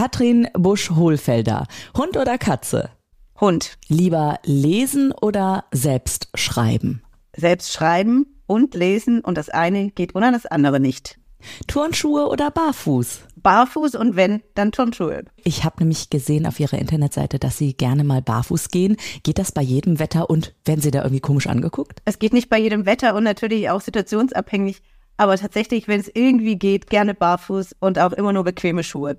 Katrin Busch-Hohlfelder. Hund oder Katze? Hund. Lieber lesen oder selbst schreiben? Selbst schreiben und lesen und das eine geht ohne das andere nicht. Turnschuhe oder barfuß? Barfuß und wenn, dann Turnschuhe. Ich habe nämlich gesehen auf Ihrer Internetseite, dass Sie gerne mal barfuß gehen. Geht das bei jedem Wetter und werden Sie da irgendwie komisch angeguckt? Es geht nicht bei jedem Wetter und natürlich auch situationsabhängig. Aber tatsächlich, wenn es irgendwie geht, gerne barfuß und auch immer nur bequeme Schuhe.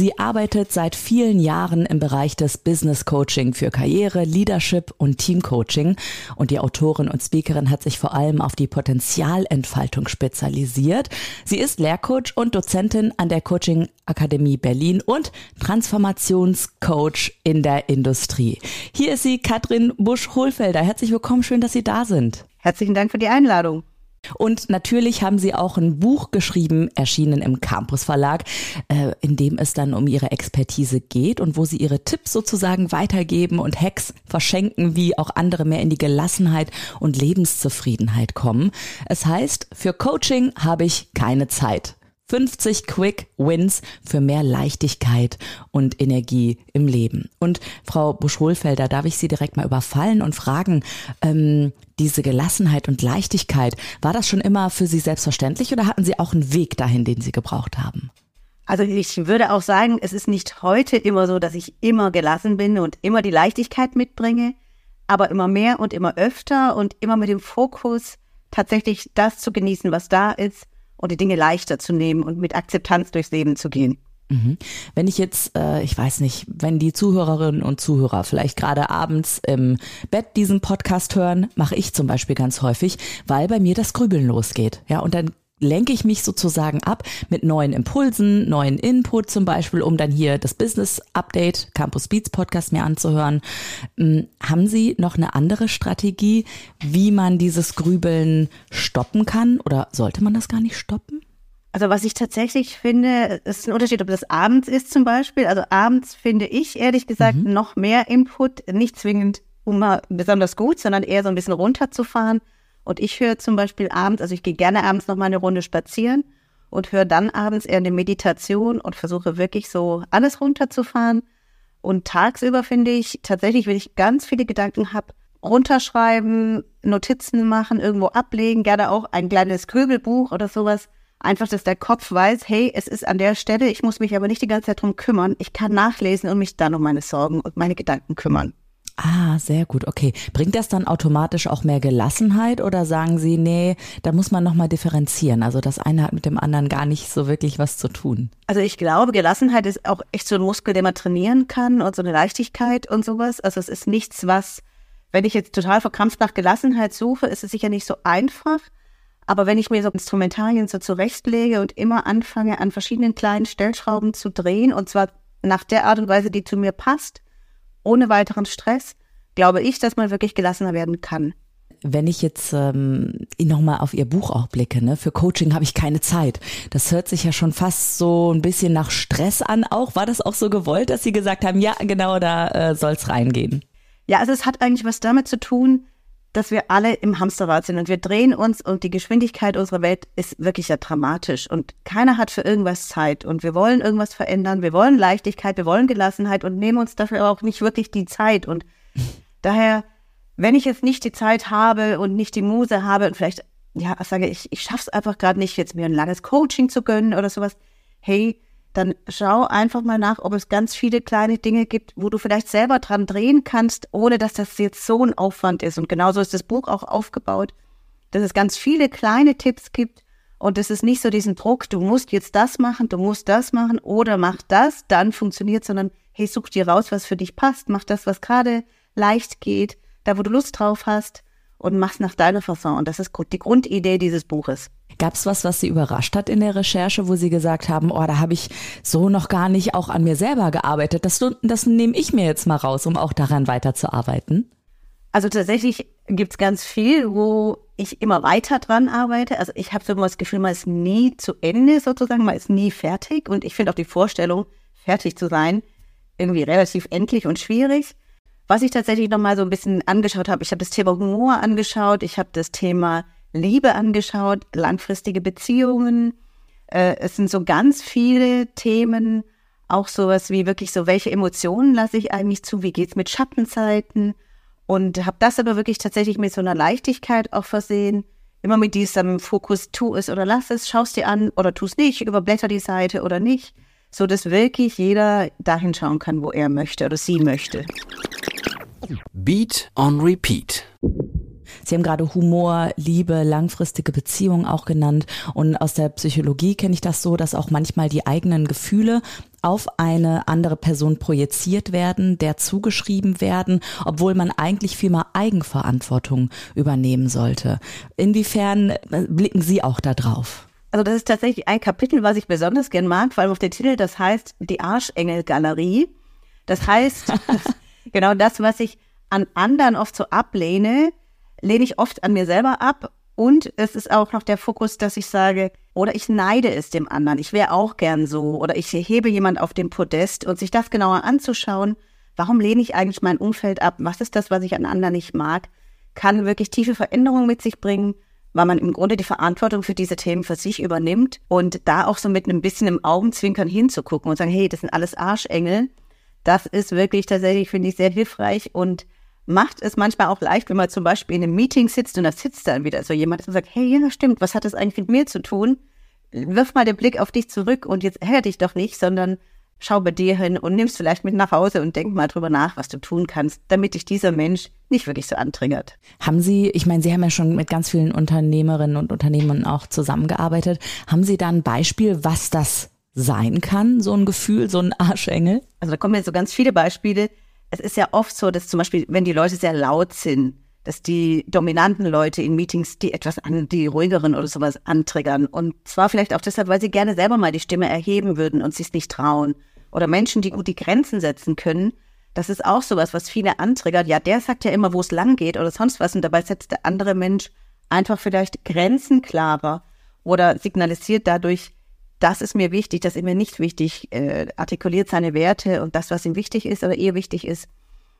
Sie arbeitet seit vielen Jahren im Bereich des Business Coaching für Karriere, Leadership und Team Coaching. Und die Autorin und Speakerin hat sich vor allem auf die Potenzialentfaltung spezialisiert. Sie ist Lehrcoach und Dozentin an der Coaching Akademie Berlin und Transformationscoach in der Industrie. Hier ist sie, Katrin Busch-Hohlfelder. Herzlich willkommen, schön, dass Sie da sind. Herzlichen Dank für die Einladung. Und natürlich haben sie auch ein Buch geschrieben, erschienen im Campus Verlag, äh, in dem es dann um ihre Expertise geht und wo sie ihre Tipps sozusagen weitergeben und Hacks verschenken, wie auch andere mehr in die Gelassenheit und Lebenszufriedenheit kommen. Es heißt, für Coaching habe ich keine Zeit. 50 Quick Wins für mehr Leichtigkeit und Energie im Leben. Und Frau Busch-Hohlfelder, darf ich Sie direkt mal überfallen und fragen, ähm, diese Gelassenheit und Leichtigkeit, war das schon immer für Sie selbstverständlich oder hatten Sie auch einen Weg dahin, den Sie gebraucht haben? Also ich würde auch sagen, es ist nicht heute immer so, dass ich immer gelassen bin und immer die Leichtigkeit mitbringe, aber immer mehr und immer öfter und immer mit dem Fokus, tatsächlich das zu genießen, was da ist und die Dinge leichter zu nehmen und mit Akzeptanz durchs Leben zu gehen. Mhm. Wenn ich jetzt, äh, ich weiß nicht, wenn die Zuhörerinnen und Zuhörer vielleicht gerade abends im Bett diesen Podcast hören, mache ich zum Beispiel ganz häufig, weil bei mir das Grübeln losgeht. Ja, und dann lenke ich mich sozusagen ab mit neuen Impulsen, neuen Input zum Beispiel, um dann hier das Business Update Campus Beats Podcast mir anzuhören. Hm, haben Sie noch eine andere Strategie, wie man dieses Grübeln stoppen kann oder sollte man das gar nicht stoppen? Also was ich tatsächlich finde, ist ein Unterschied, ob das abends ist zum Beispiel. Also abends finde ich ehrlich gesagt mhm. noch mehr Input, nicht zwingend um besonders gut, sondern eher so ein bisschen runterzufahren und ich höre zum Beispiel abends, also ich gehe gerne abends noch mal eine Runde spazieren und höre dann abends eher eine Meditation und versuche wirklich so alles runterzufahren. Und tagsüber finde ich tatsächlich, wenn ich ganz viele Gedanken habe, runterschreiben, Notizen machen, irgendwo ablegen, gerne auch ein kleines Grübelbuch oder sowas. Einfach, dass der Kopf weiß, hey, es ist an der Stelle, ich muss mich aber nicht die ganze Zeit drum kümmern. Ich kann nachlesen und mich dann um meine Sorgen und meine Gedanken kümmern. Ah, sehr gut. Okay. Bringt das dann automatisch auch mehr Gelassenheit oder sagen Sie, nee, da muss man nochmal differenzieren? Also das eine hat mit dem anderen gar nicht so wirklich was zu tun. Also ich glaube, Gelassenheit ist auch echt so ein Muskel, den man trainieren kann und so eine Leichtigkeit und sowas. Also es ist nichts, was, wenn ich jetzt total verkrampft nach Gelassenheit suche, ist es sicher nicht so einfach. Aber wenn ich mir so Instrumentalien so zurechtlege und immer anfange, an verschiedenen kleinen Stellschrauben zu drehen, und zwar nach der Art und Weise, die zu mir passt, ohne weiteren Stress, glaube ich, dass man wirklich gelassener werden kann. Wenn ich jetzt ähm, nochmal auf Ihr Buch auch blicke, ne, für Coaching habe ich keine Zeit. Das hört sich ja schon fast so ein bisschen nach Stress an auch. War das auch so gewollt, dass Sie gesagt haben, ja, genau, da äh, soll es reingehen? Ja, also es hat eigentlich was damit zu tun, dass wir alle im Hamsterrad sind und wir drehen uns und die Geschwindigkeit unserer Welt ist wirklich ja dramatisch und keiner hat für irgendwas Zeit und wir wollen irgendwas verändern, wir wollen Leichtigkeit, wir wollen Gelassenheit und nehmen uns dafür auch nicht wirklich die Zeit und daher, wenn ich jetzt nicht die Zeit habe und nicht die Muse habe und vielleicht, ja, sage ich, ich schaff's einfach gerade nicht, jetzt mir ein langes Coaching zu gönnen oder sowas, hey, dann schau einfach mal nach, ob es ganz viele kleine Dinge gibt, wo du vielleicht selber dran drehen kannst, ohne dass das jetzt so ein Aufwand ist. Und genauso ist das Buch auch aufgebaut, dass es ganz viele kleine Tipps gibt und es ist nicht so diesen Druck, du musst jetzt das machen, du musst das machen oder mach das, dann funktioniert, sondern hey, such dir raus, was für dich passt, mach das, was gerade leicht geht, da wo du Lust drauf hast und mach's nach deiner Fasson. Und das ist die Grundidee dieses Buches. Gab es was, was Sie überrascht hat in der Recherche, wo Sie gesagt haben, oh, da habe ich so noch gar nicht auch an mir selber gearbeitet. Das, das nehme ich mir jetzt mal raus, um auch daran weiterzuarbeiten? Also tatsächlich gibt's ganz viel, wo ich immer weiter dran arbeite. Also ich habe so immer das Gefühl, man ist nie zu Ende sozusagen, man ist nie fertig. Und ich finde auch die Vorstellung, fertig zu sein, irgendwie relativ endlich und schwierig. Was ich tatsächlich nochmal so ein bisschen angeschaut habe, ich habe das Thema Humor angeschaut, ich habe das Thema Liebe angeschaut, langfristige Beziehungen. Äh, es sind so ganz viele Themen, auch sowas wie wirklich so, welche Emotionen lasse ich eigentlich zu, wie geht's mit Schattenzeiten? Und habe das aber wirklich tatsächlich mit so einer Leichtigkeit auch versehen. Immer mit diesem Fokus, tu es oder lass es, schaust dir an oder tu es nicht, überblätter die Seite oder nicht, so dass wirklich jeder dahin schauen kann, wo er möchte oder sie möchte. Beat on Repeat. Sie haben gerade Humor, Liebe, langfristige Beziehungen auch genannt. Und aus der Psychologie kenne ich das so, dass auch manchmal die eigenen Gefühle auf eine andere Person projiziert werden, der zugeschrieben werden, obwohl man eigentlich viel mal Eigenverantwortung übernehmen sollte. Inwiefern äh, blicken Sie auch da drauf? Also das ist tatsächlich ein Kapitel, was ich besonders gern mag, vor allem auf der Titel, das heißt die Arschengel-Galerie. Das heißt, genau das, was ich an anderen oft so ablehne, lehne ich oft an mir selber ab. Und es ist auch noch der Fokus, dass ich sage, oder ich neide es dem anderen. Ich wäre auch gern so. Oder ich hebe jemand auf dem Podest und sich das genauer anzuschauen. Warum lehne ich eigentlich mein Umfeld ab? Was ist das, was ich an anderen nicht mag? Kann wirklich tiefe Veränderungen mit sich bringen, weil man im Grunde die Verantwortung für diese Themen für sich übernimmt und da auch so mit einem bisschen im Augenzwinkern hinzugucken und sagen, hey, das sind alles Arschengel. Das ist wirklich tatsächlich, finde ich, sehr hilfreich und macht es manchmal auch leicht, wenn man zum Beispiel in einem Meeting sitzt und da sitzt dann wieder so jemand und sagt, hey, ja, stimmt, was hat das eigentlich mit mir zu tun? Wirf mal den Blick auf dich zurück und jetzt ärger dich doch nicht, sondern schau bei dir hin und nimmst vielleicht mit nach Hause und denk mal drüber nach, was du tun kannst, damit dich dieser Mensch nicht wirklich so antriggert. Haben Sie, ich meine, Sie haben ja schon mit ganz vielen Unternehmerinnen und Unternehmern auch zusammengearbeitet. Haben Sie da ein Beispiel, was das sein kann, so ein Gefühl, so ein Arschengel? Also da kommen jetzt so ganz viele Beispiele es ist ja oft so, dass zum Beispiel, wenn die Leute sehr laut sind, dass die dominanten Leute in Meetings die etwas an, die ruhigeren oder sowas antriggern. Und zwar vielleicht auch deshalb, weil sie gerne selber mal die Stimme erheben würden und sich nicht trauen. Oder Menschen, die gut die Grenzen setzen können. Das ist auch sowas, was viele antriggert. Ja, der sagt ja immer, wo es lang geht oder sonst was. Und dabei setzt der andere Mensch einfach vielleicht Grenzen klarer oder signalisiert dadurch, das ist mir wichtig, das ist mir nicht wichtig, äh, artikuliert seine Werte und das, was ihm wichtig ist oder ihr wichtig ist.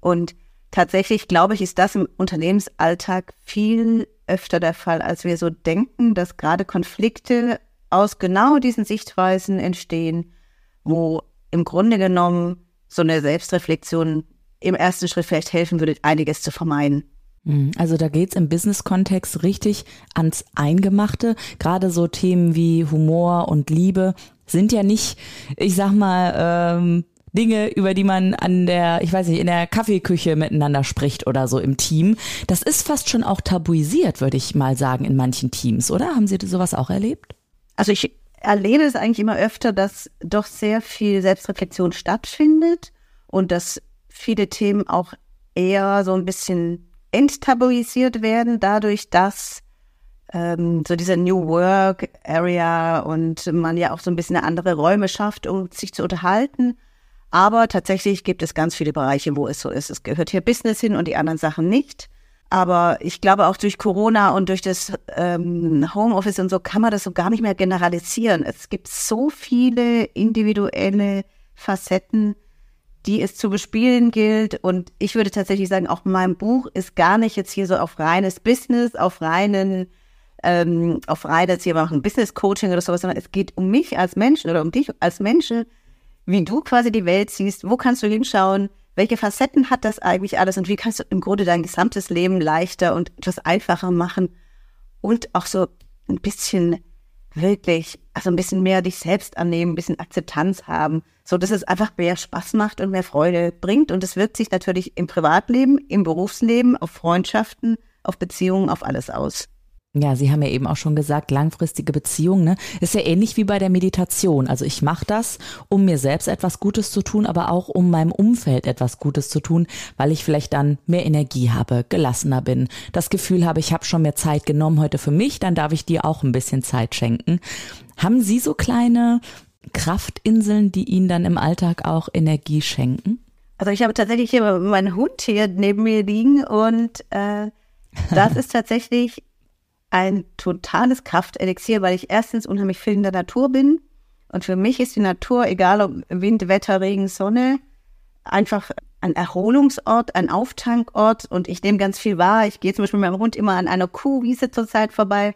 Und tatsächlich, glaube ich, ist das im Unternehmensalltag viel öfter der Fall, als wir so denken, dass gerade Konflikte aus genau diesen Sichtweisen entstehen, wo im Grunde genommen so eine Selbstreflexion im ersten Schritt vielleicht helfen würde, einiges zu vermeiden. Mhm. Also da geht's im Business-Kontext richtig ans Eingemachte. Gerade so Themen wie Humor und Liebe sind ja nicht, ich sag mal, ähm, Dinge, über die man an der, ich weiß nicht, in der Kaffeeküche miteinander spricht oder so im Team. Das ist fast schon auch tabuisiert, würde ich mal sagen, in manchen Teams, oder? Haben Sie sowas auch erlebt? Also ich erlebe es eigentlich immer öfter, dass doch sehr viel Selbstreflexion stattfindet und dass viele Themen auch eher so ein bisschen enttabuisiert werden, dadurch, dass ähm, so diese New Work Area und man ja auch so ein bisschen andere Räume schafft, um sich zu unterhalten. Aber tatsächlich gibt es ganz viele Bereiche, wo es so ist. Es gehört hier Business hin und die anderen Sachen nicht. Aber ich glaube auch durch Corona und durch das ähm, Homeoffice und so kann man das so gar nicht mehr generalisieren. Es gibt so viele individuelle Facetten, die es zu bespielen gilt. Und ich würde tatsächlich sagen, auch mein Buch ist gar nicht jetzt hier so auf reines Business, auf reinen, ähm, auf reines, hier machen Business Coaching oder sowas, sondern es geht um mich als Menschen oder um dich als Menschen, wie du quasi die Welt siehst, wo kannst du hinschauen, welche Facetten hat das eigentlich alles? Und wie kannst du im Grunde dein gesamtes Leben leichter und etwas einfacher machen? Und auch so ein bisschen wirklich, also ein bisschen mehr dich selbst annehmen, ein bisschen Akzeptanz haben, so dass es einfach mehr Spaß macht und mehr Freude bringt. Und es wirkt sich natürlich im Privatleben, im Berufsleben, auf Freundschaften, auf Beziehungen, auf alles aus. Ja, Sie haben ja eben auch schon gesagt, langfristige Beziehungen, ne? Ist ja ähnlich wie bei der Meditation. Also ich mache das, um mir selbst etwas Gutes zu tun, aber auch um meinem Umfeld etwas Gutes zu tun, weil ich vielleicht dann mehr Energie habe, gelassener bin, das Gefühl habe, ich habe schon mehr Zeit genommen heute für mich, dann darf ich dir auch ein bisschen Zeit schenken. Haben Sie so kleine Kraftinseln, die Ihnen dann im Alltag auch Energie schenken? Also ich habe tatsächlich hier meinen Hund hier neben mir liegen und äh, das ist tatsächlich ein totales Kraftelixier, weil ich erstens unheimlich viel in der Natur bin. Und für mich ist die Natur, egal ob Wind, Wetter, Regen, Sonne, einfach ein Erholungsort, ein Auftankort. Und ich nehme ganz viel wahr. Ich gehe zum Beispiel mit meinem Hund immer an einer Kuhwiese zurzeit vorbei.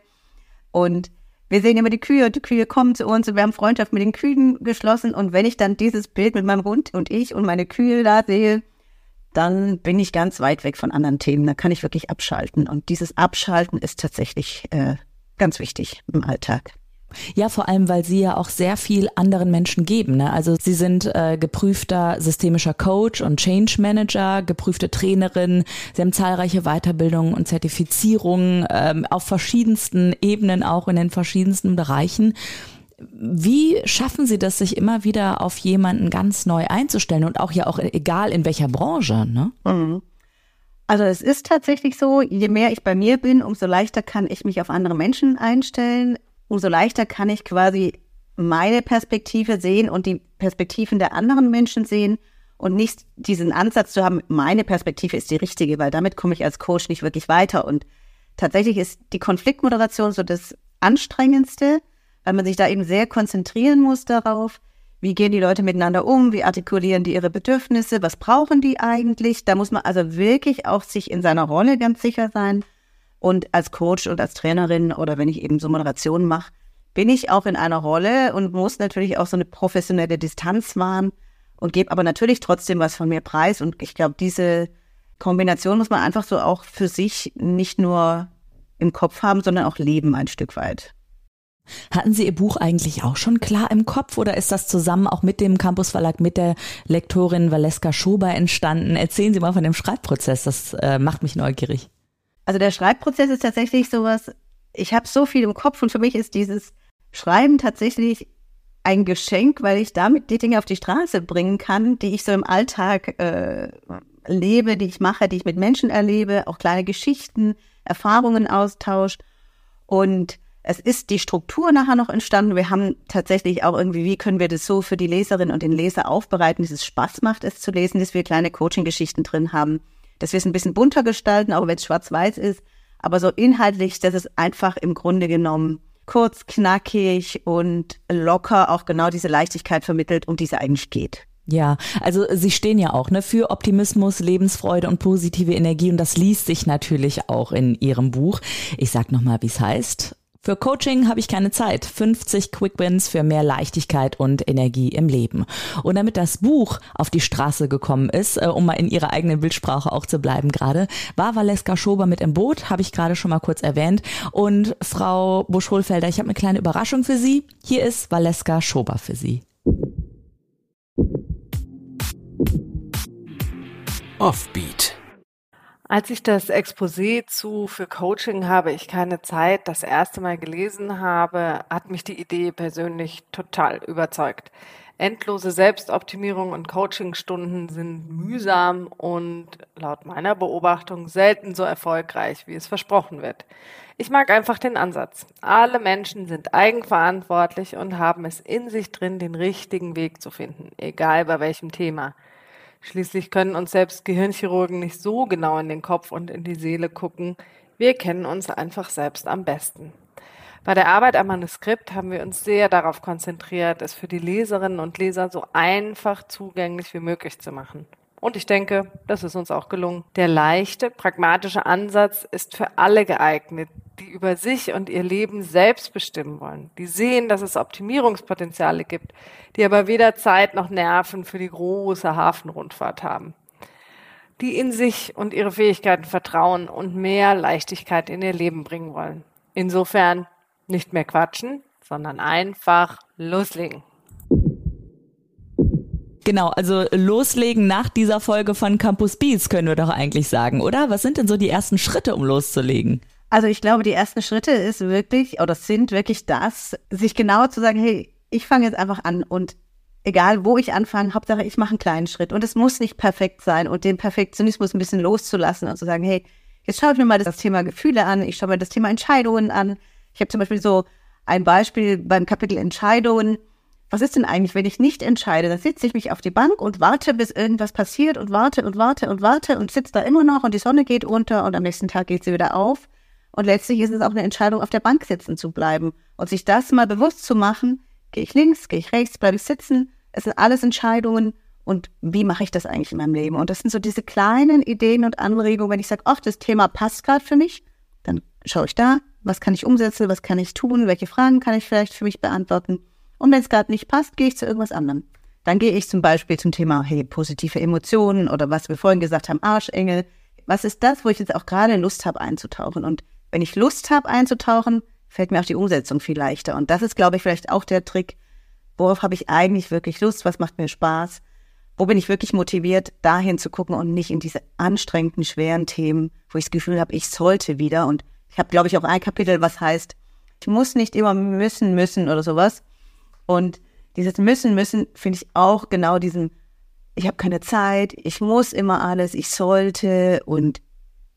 Und wir sehen immer die Kühe und die Kühe kommen zu uns und wir haben Freundschaft mit den Kühen geschlossen. Und wenn ich dann dieses Bild mit meinem Hund und ich und meine Kühe da sehe, dann bin ich ganz weit weg von anderen Themen. Da kann ich wirklich abschalten. Und dieses Abschalten ist tatsächlich äh, ganz wichtig im Alltag. Ja, vor allem, weil Sie ja auch sehr viel anderen Menschen geben. Ne? Also Sie sind äh, geprüfter systemischer Coach und Change Manager, geprüfte Trainerin. Sie haben zahlreiche Weiterbildungen und Zertifizierungen ähm, auf verschiedensten Ebenen, auch in den verschiedensten Bereichen. Wie schaffen Sie das, sich immer wieder auf jemanden ganz neu einzustellen und auch ja auch egal in welcher Branche? Ne? Mhm. Also es ist tatsächlich so, je mehr ich bei mir bin, umso leichter kann ich mich auf andere Menschen einstellen, umso leichter kann ich quasi meine Perspektive sehen und die Perspektiven der anderen Menschen sehen und nicht diesen Ansatz zu haben, meine Perspektive ist die richtige, weil damit komme ich als Coach nicht wirklich weiter. Und tatsächlich ist die Konfliktmoderation so das Anstrengendste, weil man sich da eben sehr konzentrieren muss darauf, wie gehen die Leute miteinander um, wie artikulieren die ihre Bedürfnisse, was brauchen die eigentlich. Da muss man also wirklich auch sich in seiner Rolle ganz sicher sein. Und als Coach und als Trainerin oder wenn ich eben so Moderationen mache, bin ich auch in einer Rolle und muss natürlich auch so eine professionelle Distanz wahren und gebe aber natürlich trotzdem was von mir preis. Und ich glaube, diese Kombination muss man einfach so auch für sich nicht nur im Kopf haben, sondern auch leben ein Stück weit. Hatten Sie Ihr Buch eigentlich auch schon klar im Kopf oder ist das zusammen auch mit dem Campus Verlag, mit der Lektorin Valeska Schober entstanden? Erzählen Sie mal von dem Schreibprozess, das äh, macht mich neugierig. Also der Schreibprozess ist tatsächlich sowas, ich habe so viel im Kopf und für mich ist dieses Schreiben tatsächlich ein Geschenk, weil ich damit die Dinge auf die Straße bringen kann, die ich so im Alltag äh, lebe, die ich mache, die ich mit Menschen erlebe, auch kleine Geschichten, Erfahrungen austausche und es ist die Struktur nachher noch entstanden. Wir haben tatsächlich auch irgendwie, wie können wir das so für die Leserin und den Leser aufbereiten, dass es Spaß macht, es zu lesen, dass wir kleine Coaching-Geschichten drin haben, dass wir es ein bisschen bunter gestalten, auch wenn es schwarz-weiß ist. Aber so inhaltlich, dass es einfach im Grunde genommen kurz, knackig und locker auch genau diese Leichtigkeit vermittelt, um die es eigentlich geht. Ja, also Sie stehen ja auch ne, für Optimismus, Lebensfreude und positive Energie und das liest sich natürlich auch in Ihrem Buch. Ich sag nochmal, wie es heißt. Für Coaching habe ich keine Zeit. 50 Quick Wins für mehr Leichtigkeit und Energie im Leben. Und damit das Buch auf die Straße gekommen ist, äh, um mal in ihrer eigenen Bildsprache auch zu bleiben gerade, war Valeska Schober mit im Boot, habe ich gerade schon mal kurz erwähnt. Und Frau Busch-Hohlfelder, ich habe eine kleine Überraschung für Sie. Hier ist Valeska Schober für Sie. Offbeat als ich das Exposé zu für Coaching habe ich keine Zeit das erste Mal gelesen habe, hat mich die Idee persönlich total überzeugt. Endlose Selbstoptimierung und Coachingstunden sind mühsam und laut meiner Beobachtung selten so erfolgreich, wie es versprochen wird. Ich mag einfach den Ansatz. Alle Menschen sind eigenverantwortlich und haben es in sich drin, den richtigen Weg zu finden, egal bei welchem Thema. Schließlich können uns selbst Gehirnchirurgen nicht so genau in den Kopf und in die Seele gucken. Wir kennen uns einfach selbst am besten. Bei der Arbeit am Manuskript haben wir uns sehr darauf konzentriert, es für die Leserinnen und Leser so einfach zugänglich wie möglich zu machen. Und ich denke, das ist uns auch gelungen. Der leichte, pragmatische Ansatz ist für alle geeignet, die über sich und ihr Leben selbst bestimmen wollen, die sehen, dass es Optimierungspotenziale gibt, die aber weder Zeit noch Nerven für die große Hafenrundfahrt haben, die in sich und ihre Fähigkeiten vertrauen und mehr Leichtigkeit in ihr Leben bringen wollen. Insofern nicht mehr quatschen, sondern einfach loslegen. Genau, also loslegen nach dieser Folge von Campus Beats können wir doch eigentlich sagen, oder? Was sind denn so die ersten Schritte, um loszulegen? Also ich glaube, die ersten Schritte ist wirklich, oder sind wirklich das, sich genauer zu sagen, hey, ich fange jetzt einfach an und egal wo ich anfange, Hauptsache ich mache einen kleinen Schritt und es muss nicht perfekt sein und den Perfektionismus ein bisschen loszulassen und zu sagen, hey, jetzt schaue ich mir mal das Thema Gefühle an, ich schaue mir das Thema Entscheidungen an. Ich habe zum Beispiel so ein Beispiel beim Kapitel Entscheidungen, was ist denn eigentlich, wenn ich nicht entscheide? Dann sitze ich mich auf die Bank und warte, bis irgendwas passiert und warte und warte und warte und sitze da immer noch und die Sonne geht unter und am nächsten Tag geht sie wieder auf. Und letztlich ist es auch eine Entscheidung, auf der Bank sitzen zu bleiben und sich das mal bewusst zu machen. Gehe ich links, gehe ich rechts, bleibe ich sitzen? Es sind alles Entscheidungen und wie mache ich das eigentlich in meinem Leben? Und das sind so diese kleinen Ideen und Anregungen, wenn ich sage, ach, das Thema passt gerade für mich, dann schaue ich da, was kann ich umsetzen, was kann ich tun, welche Fragen kann ich vielleicht für mich beantworten. Und wenn es gerade nicht passt, gehe ich zu irgendwas anderem. Dann gehe ich zum Beispiel zum Thema, hey, positive Emotionen oder was wir vorhin gesagt haben, Arschengel. Was ist das, wo ich jetzt auch gerade Lust habe einzutauchen? Und wenn ich Lust habe einzutauchen, fällt mir auch die Umsetzung viel leichter. Und das ist, glaube ich, vielleicht auch der Trick. Worauf habe ich eigentlich wirklich Lust? Was macht mir Spaß? Wo bin ich wirklich motiviert, dahin zu gucken und nicht in diese anstrengenden, schweren Themen, wo ich das Gefühl habe, ich sollte wieder. Und ich habe, glaube ich, auch ein Kapitel, was heißt, ich muss nicht immer müssen, müssen oder sowas, und dieses Müssen, Müssen finde ich auch genau diesen, ich habe keine Zeit, ich muss immer alles, ich sollte und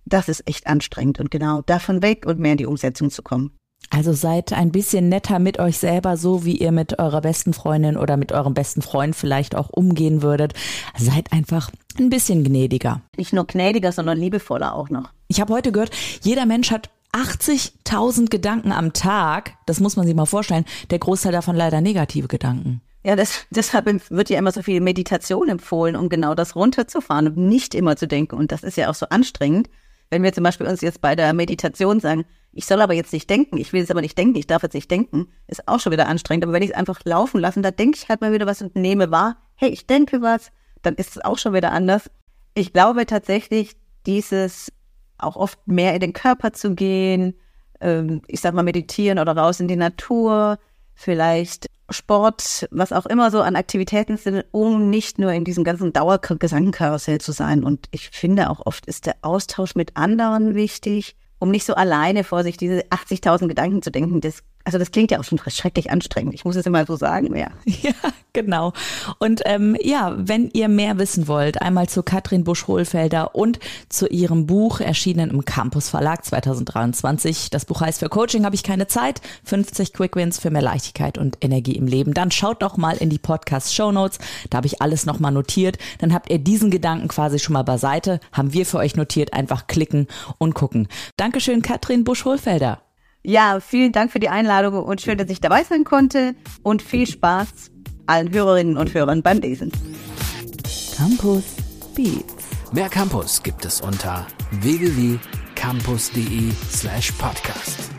das ist echt anstrengend und genau davon weg und mehr in die Umsetzung zu kommen. Also seid ein bisschen netter mit euch selber, so wie ihr mit eurer besten Freundin oder mit eurem besten Freund vielleicht auch umgehen würdet. Seid einfach ein bisschen gnädiger. Nicht nur gnädiger, sondern liebevoller auch noch. Ich habe heute gehört, jeder Mensch hat 80.000 Gedanken am Tag, das muss man sich mal vorstellen, der Großteil davon leider negative Gedanken. Ja, das, deshalb wird ja immer so viel Meditation empfohlen, um genau das runterzufahren und nicht immer zu denken. Und das ist ja auch so anstrengend, wenn wir zum Beispiel uns jetzt bei der Meditation sagen, ich soll aber jetzt nicht denken, ich will jetzt aber nicht denken, ich darf jetzt nicht denken, ist auch schon wieder anstrengend. Aber wenn ich es einfach laufen lasse, da denke ich halt mal wieder was und nehme wahr, hey, ich denke was, dann ist es auch schon wieder anders. Ich glaube tatsächlich, dieses auch oft mehr in den Körper zu gehen, ähm, ich sag mal meditieren oder raus in die Natur, vielleicht Sport, was auch immer so an Aktivitäten sind, um nicht nur in diesem ganzen Dauergesangkarussell zu sein. Und ich finde auch oft ist der Austausch mit anderen wichtig, um nicht so alleine vor sich diese 80.000 Gedanken zu denken. Das also das klingt ja auch schon schrecklich anstrengend. Ich muss es immer so sagen, ja. Ja, genau. Und ähm, ja, wenn ihr mehr wissen wollt, einmal zu Katrin Busch-Hohlfelder und zu ihrem Buch, erschienen im Campus Verlag 2023. Das Buch heißt Für Coaching habe ich keine Zeit. 50 Quick Wins für mehr Leichtigkeit und Energie im Leben. Dann schaut doch mal in die Podcast Show Notes. Da habe ich alles nochmal notiert. Dann habt ihr diesen Gedanken quasi schon mal beiseite. Haben wir für euch notiert. Einfach klicken und gucken. Dankeschön, Katrin Busch-Hohlfelder. Ja, vielen Dank für die Einladung und schön, dass ich dabei sein konnte und viel Spaß allen Hörerinnen und Hörern beim Lesen. Campus Beats. Mehr Campus gibt es unter www.campus.de slash podcast.